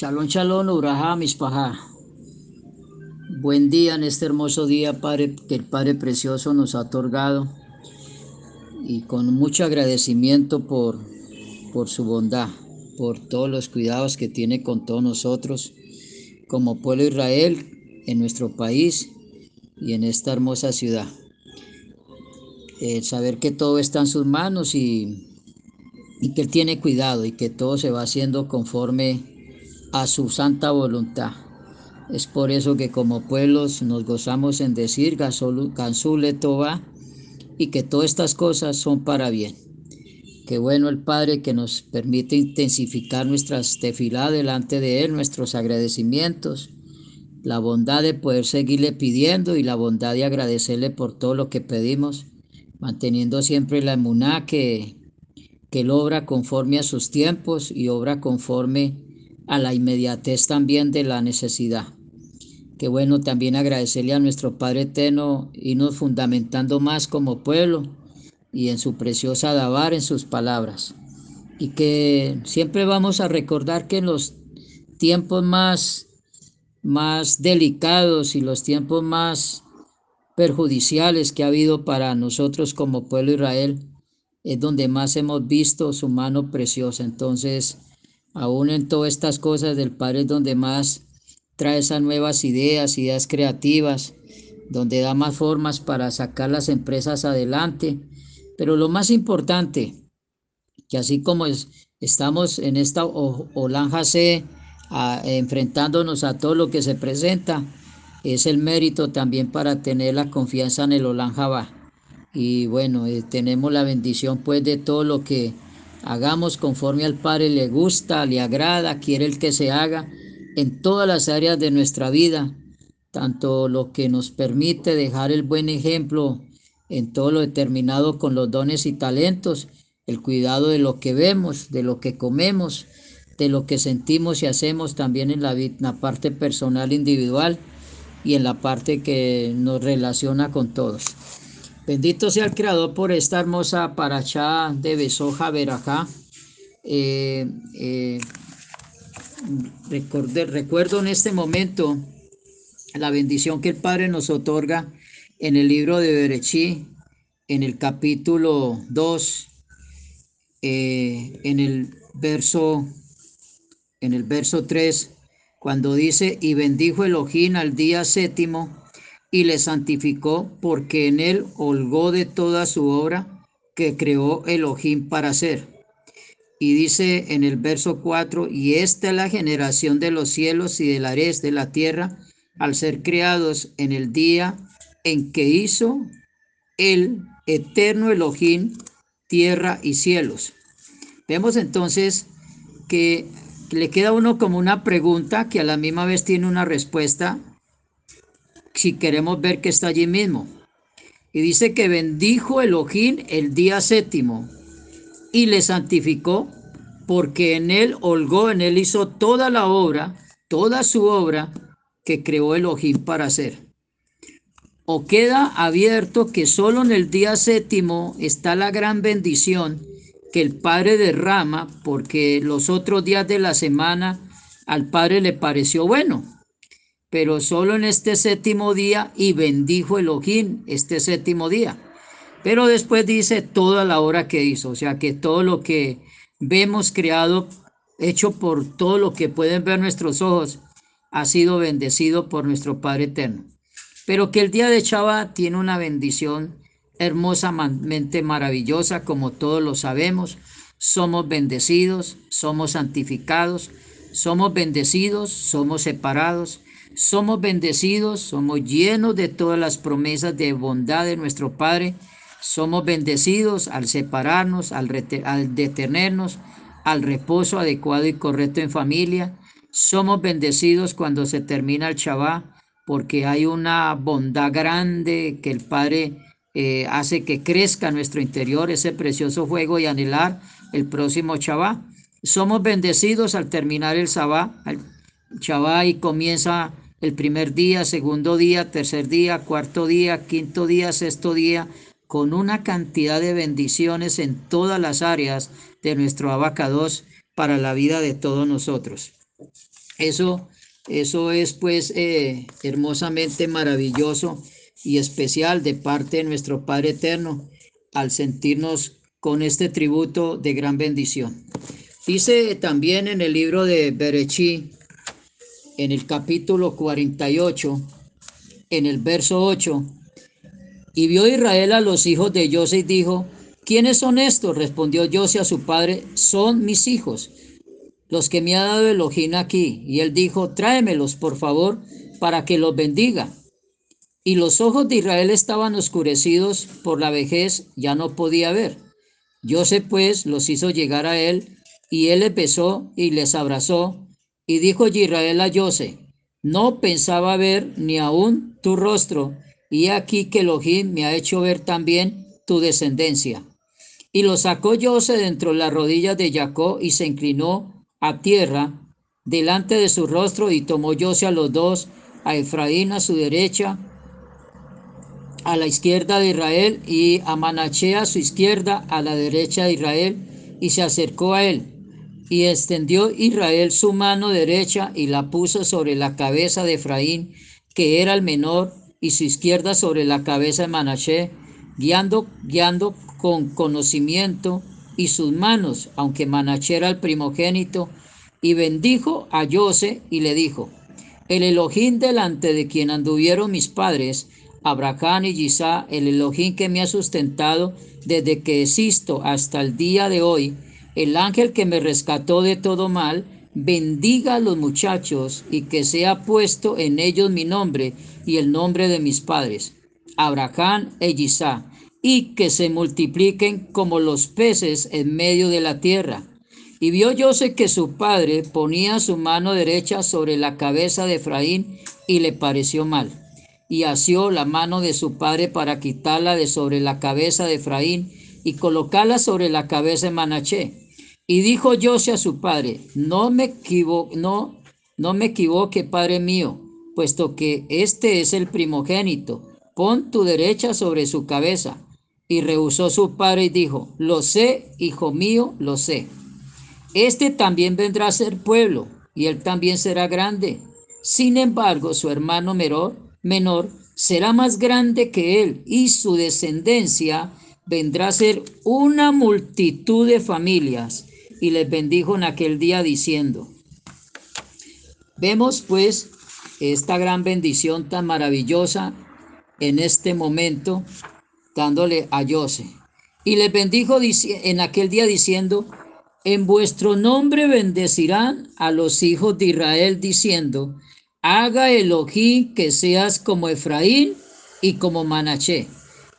Shalom, shalom, uraja, mispaja. Buen día en este hermoso día, Padre, que el Padre Precioso nos ha otorgado. Y con mucho agradecimiento por, por su bondad, por todos los cuidados que tiene con todos nosotros, como pueblo Israel, en nuestro país y en esta hermosa ciudad. El saber que todo está en sus manos y, y que Él tiene cuidado y que todo se va haciendo conforme a su santa voluntad. Es por eso que como pueblos nos gozamos en decir Gansule Toba y que todas estas cosas son para bien. Qué bueno el Padre que nos permite intensificar nuestra tefilá delante de Él, nuestros agradecimientos, la bondad de poder seguirle pidiendo y la bondad de agradecerle por todo lo que pedimos, manteniendo siempre la emuná que, que Él obra conforme a sus tiempos y obra conforme a la inmediatez también de la necesidad. Qué bueno también agradecerle a nuestro Padre Eterno, nos fundamentando más como pueblo y en su preciosa Dabar, en sus palabras. Y que siempre vamos a recordar que en los tiempos más, más delicados y los tiempos más perjudiciales que ha habido para nosotros como pueblo Israel, es donde más hemos visto su mano preciosa. Entonces, Aún en todas estas cosas del Padre es donde más trae esas nuevas ideas, ideas creativas, donde da más formas para sacar las empresas adelante. Pero lo más importante, que así como estamos en esta Olanja C, enfrentándonos a todo lo que se presenta, es el mérito también para tener la confianza en el Olanja Va. Y bueno, eh, tenemos la bendición pues de todo lo que Hagamos conforme al Padre le gusta, le agrada, quiere el que se haga en todas las áreas de nuestra vida, tanto lo que nos permite dejar el buen ejemplo en todo lo determinado con los dones y talentos, el cuidado de lo que vemos, de lo que comemos, de lo que sentimos y hacemos también en la, en la parte personal individual y en la parte que nos relaciona con todos. Bendito sea el Creador por esta hermosa paracha de Besoja Verajá. Eh, eh, recuerdo en este momento la bendición que el Padre nos otorga en el libro de Berechí, en el capítulo 2, eh, en el verso, en el verso 3, cuando dice, y bendijo Elohim al día séptimo y le santificó porque en él holgó de toda su obra que creó Elohim para hacer. Y dice en el verso 4, y esta es la generación de los cielos y del ares de la tierra, al ser creados en el día en que hizo el eterno Elohim tierra y cielos. Vemos entonces que le queda uno como una pregunta que a la misma vez tiene una respuesta si queremos ver que está allí mismo. Y dice que bendijo Elohim el día séptimo y le santificó porque en él holgó, en él hizo toda la obra, toda su obra que creó Elohim para hacer. O queda abierto que solo en el día séptimo está la gran bendición que el Padre derrama porque los otros días de la semana al Padre le pareció bueno pero solo en este séptimo día y bendijo Elohim este séptimo día. Pero después dice toda la obra que hizo, o sea que todo lo que vemos creado, hecho por todo lo que pueden ver nuestros ojos, ha sido bendecido por nuestro Padre Eterno. Pero que el día de Shabbat tiene una bendición hermosamente maravillosa, como todos lo sabemos. Somos bendecidos, somos santificados, somos bendecidos, somos separados, somos bendecidos, somos llenos de todas las promesas de bondad de nuestro Padre. Somos bendecidos al separarnos, al, detenernos, al reposo adecuado y correcto en familia. Somos bendecidos cuando se termina el Shabbat, porque hay una bondad grande que el Padre eh, hace que crezca nuestro interior ese precioso fuego y anhelar el próximo Shabbat. Somos bendecidos al terminar el Shabbat, Shabbat comienza el primer día, segundo día, tercer día, cuarto día, quinto día, sexto día, con una cantidad de bendiciones en todas las áreas de nuestro abacados para la vida de todos nosotros. Eso, eso es pues eh, hermosamente maravilloso y especial de parte de nuestro Padre Eterno al sentirnos con este tributo de gran bendición. Dice también en el libro de Berechí, en el capítulo 48, en el verso 8, y vio Israel a los hijos de José y dijo, ¿quiénes son estos? Respondió José a su padre, son mis hijos, los que me ha dado Elohim aquí. Y él dijo, tráemelos, por favor, para que los bendiga. Y los ojos de Israel estaban oscurecidos por la vejez, ya no podía ver. José pues los hizo llegar a él, y él les besó y les abrazó, y dijo Israel a José, no pensaba ver ni aún tu rostro, y aquí que Elohim me ha hecho ver también tu descendencia. Y lo sacó José dentro de las rodillas de Jacob y se inclinó a tierra delante de su rostro y tomó José a los dos, a Efraín a su derecha, a la izquierda de Israel y a Manaché a su izquierda, a la derecha de Israel, y se acercó a él. Y extendió Israel su mano derecha y la puso sobre la cabeza de Efraín, que era el menor, y su izquierda sobre la cabeza de Manaché, guiando, guiando con conocimiento y sus manos, aunque Manaché era el primogénito, y bendijo a José y le dijo, el Elohim delante de quien anduvieron mis padres, Abraham y Isaac, el Elohim que me ha sustentado desde que existo hasta el día de hoy, el ángel que me rescató de todo mal, bendiga a los muchachos y que sea puesto en ellos mi nombre y el nombre de mis padres, Abraham e Isaac, y que se multipliquen como los peces en medio de la tierra. Y vio José que su padre ponía su mano derecha sobre la cabeza de Efraín y le pareció mal y asió la mano de su padre para quitarla de sobre la cabeza de Efraín y sobre la cabeza de Manaché. Y dijo José a su padre, no me, equivo no, no me equivoque, padre mío, puesto que este es el primogénito, pon tu derecha sobre su cabeza. Y rehusó su padre y dijo, lo sé, hijo mío, lo sé. Este también vendrá a ser pueblo, y él también será grande. Sin embargo, su hermano menor menor será más grande que él y su descendencia vendrá a ser una multitud de familias. Y les bendijo en aquel día diciendo, vemos pues esta gran bendición tan maravillosa en este momento dándole a José. Y les bendijo en aquel día diciendo, en vuestro nombre bendecirán a los hijos de Israel diciendo, haga Elohim que seas como Efraín y como Manaché.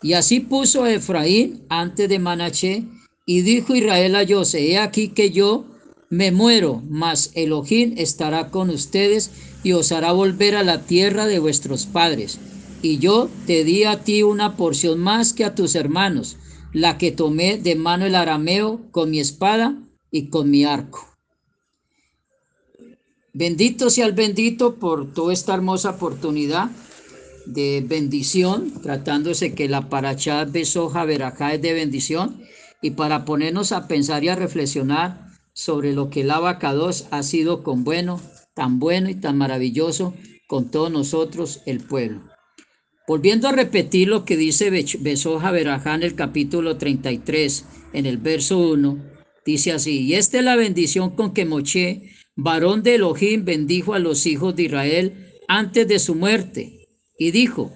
Y así puso Efraín antes de Manaché, y dijo Israel a José, he aquí que yo me muero, mas Elohim estará con ustedes y os hará volver a la tierra de vuestros padres. Y yo te di a ti una porción más que a tus hermanos, la que tomé de mano el arameo con mi espada y con mi arco. Bendito sea el bendito por toda esta hermosa oportunidad de bendición, tratándose que la paracha besoja veracá es de bendición, y para ponernos a pensar y a reflexionar sobre lo que el abacados ha sido con bueno, tan bueno y tan maravilloso con todos nosotros, el pueblo. Volviendo a repetir lo que dice Besoja Verajá en el capítulo 33, en el verso 1, dice así, y esta es la bendición con que Moche varón de Elohim, bendijo a los hijos de Israel antes de su muerte y dijo,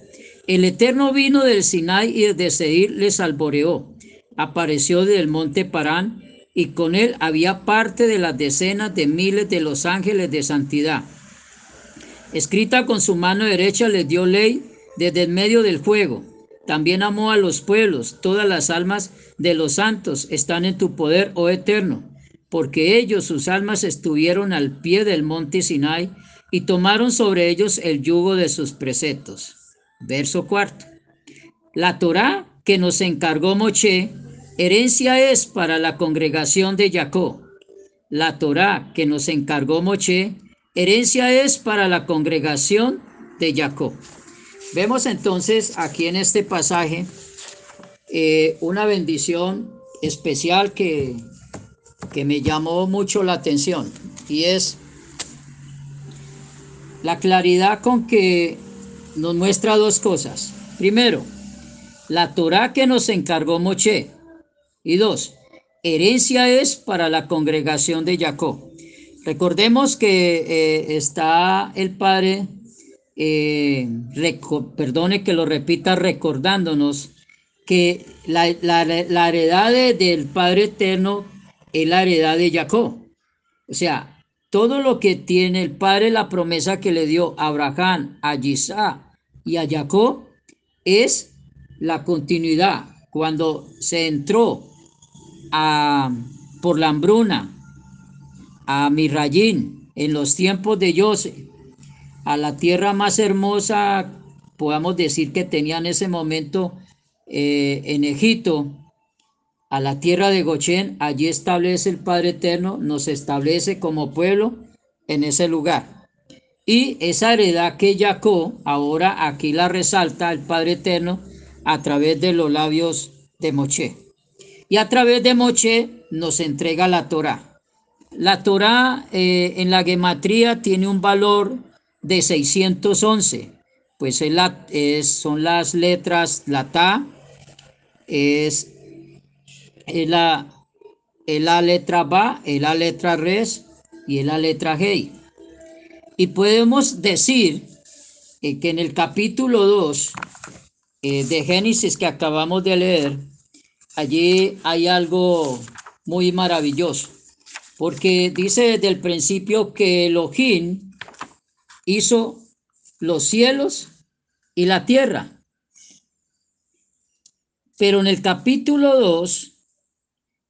el Eterno vino del Sinai y desde Seir les alboreó, apareció del monte Parán y con él había parte de las decenas de miles de los ángeles de santidad. Escrita con su mano derecha les dio ley desde el medio del fuego. También amó a los pueblos, todas las almas de los santos están en tu poder, oh Eterno porque ellos, sus almas, estuvieron al pie del monte Sinai y tomaron sobre ellos el yugo de sus preceptos. Verso cuarto. La Torá que nos encargó Moche, herencia es para la congregación de Jacob. La Torá que nos encargó Moche, herencia es para la congregación de Jacob. Vemos entonces aquí en este pasaje eh, una bendición especial que que me llamó mucho la atención y es la claridad con que nos muestra dos cosas. Primero, la Torah que nos encargó Moche. Y dos, herencia es para la congregación de Jacob. Recordemos que eh, está el Padre, eh, perdone que lo repita, recordándonos que la, heredad del Padre Eterno es la heredad de Jacob. O sea, todo lo que tiene el Padre, la promesa que le dio a Abraham, a Isaac y a Jacob, es la continuidad. Cuando se entró a, por la hambruna a Mirrayín en los tiempos de José, a la tierra más hermosa, podamos decir que tenía en ese momento eh, en Egipto, a la tierra de Gochen, allí establece el Padre Eterno, nos establece como pueblo en ese lugar. Y esa heredad que Jacob, ahora aquí la resalta el Padre Eterno a través de los labios de Moche. Y a través de Moche nos entrega la Torah. La Torah eh, en la gematría tiene un valor de 611, pues es son las letras la Ta, es, la, la letra Ba, la letra Res y la letra Hei. Y podemos decir eh, que en el capítulo 2 eh, de Génesis que acabamos de leer, allí hay algo muy maravilloso, porque dice desde el principio que Elohim hizo los cielos y la tierra. Pero en el capítulo 2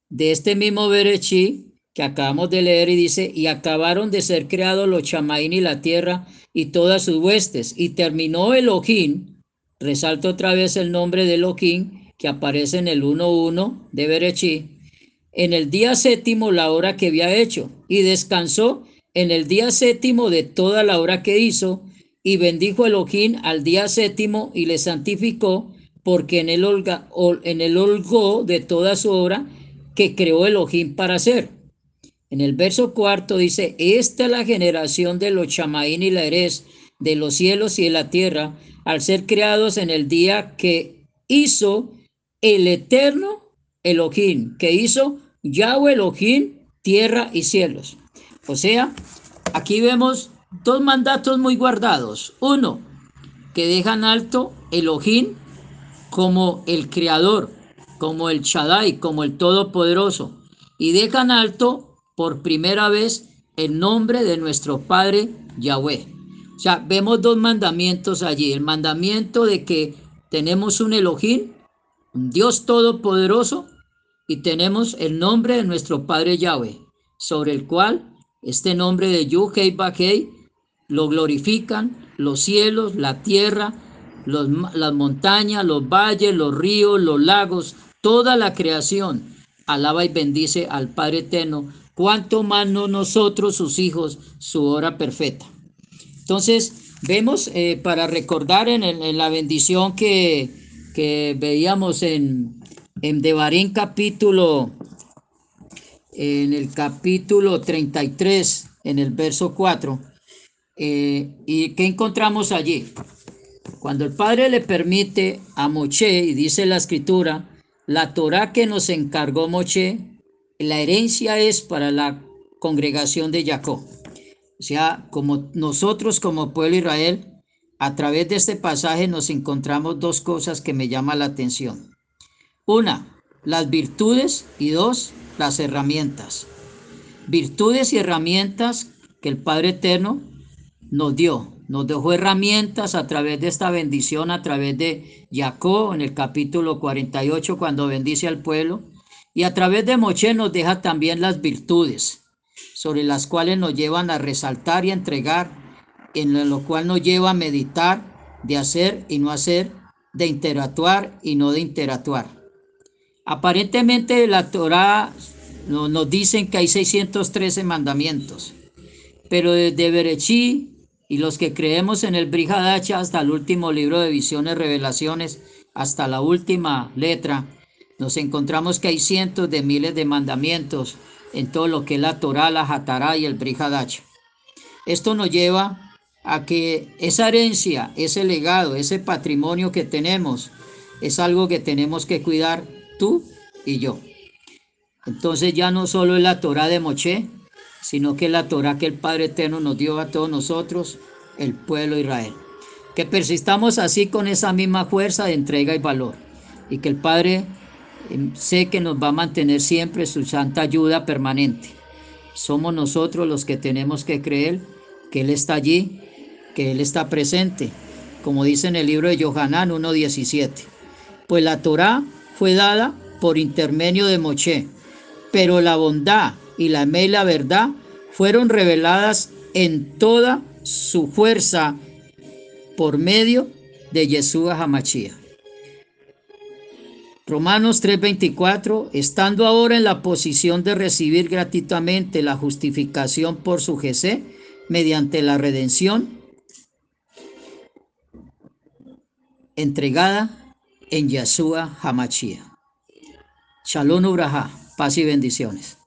de este mismo Berechi que acabamos de leer y dice, y acabaron de ser creados los chamaín y la tierra y todas sus huestes, y terminó Elohim, resalto otra vez el nombre de Elohim que aparece en el 1.1 de Berechi, en el día séptimo la hora que había hecho, y descansó en el día séptimo de toda la hora que hizo, y bendijo Elohim al día séptimo y le santificó, porque en en el holgó de toda su obra que creó Elohim para hacer. En el verso cuarto dice, esta es la generación de los chamaín y la Eres, de los cielos y de la tierra, al ser creados en el día que hizo el eterno Elohim, que hizo Yahweh Elohim, tierra y cielos. O sea, aquí vemos dos mandatos muy guardados. Uno, que dejan alto Elohim como el Creador, como el Shaddai, como el Todopoderoso, y dejan alto por primera vez el nombre de nuestro Padre Yahweh. O sea, vemos dos mandamientos allí. El mandamiento de que tenemos un Elohim, un Dios Todopoderoso, y tenemos el nombre de nuestro Padre Yahweh, sobre el cual este nombre de Yuhei Bakei lo glorifican los cielos, la tierra, las montañas, los valles, los ríos, los lagos, toda la creación alaba y bendice al Padre Eterno, cuanto más no nosotros, sus hijos, su hora perfecta. Entonces, vemos eh, para recordar en, la bendición que, veíamos en, en capítulo, en el capítulo 33, en el verso 4, eh, ¿y qué encontramos allí? Cuando el Padre le permite a Moche, y dice la escritura, la Torah que nos encargó Moche, la herencia es para la congregación de Jacob. O sea, como nosotros como pueblo Israel, a través de este pasaje nos encontramos dos cosas que me llaman la atención. Una, las virtudes y dos, las herramientas. Virtudes y herramientas que el Padre Eterno nos dio nos dejó herramientas a través de esta bendición, a través de Jacob en el capítulo 48 cuando bendice al pueblo, y a través de Moche nos deja también las virtudes, sobre las cuales nos llevan a resaltar y a entregar, en lo cual nos lleva a meditar, de hacer y no hacer, de interactuar y no de interactuar. Aparentemente la Torah nos dicen que hay 613 mandamientos, pero desde Berechí y los que creemos en el Brihadacha hasta el último libro de visiones, revelaciones, hasta la última letra, nos encontramos que hay cientos de miles de mandamientos en todo lo que es la Torah, la Hatará y el Brihadacha. Esto nos lleva a que esa herencia, ese legado, ese patrimonio que tenemos, es algo que tenemos que cuidar tú y yo. Entonces ya no solo es la Torah de Moche, sino que la Torah que el Padre Eterno nos dio a todos nosotros, el pueblo Israel. Que persistamos así con esa misma fuerza de entrega y valor. Y que el Padre em, sé que nos va a mantener siempre su santa ayuda permanente. Somos nosotros los que tenemos que creer que Él está allí, que Él está presente, como dice en el libro de Johanán 1.17. Pues la Torah fue dada por intermedio de Moche, pero la bondad y la la verdad fueron reveladas en toda su fuerza por medio de Yeshua Hamachia. Romanos 3:24, estando ahora en la posición de recibir gratuitamente la justificación por su GC mediante la redención entregada en Yeshua Hamachia. Shalom Ubraja, paz y bendiciones.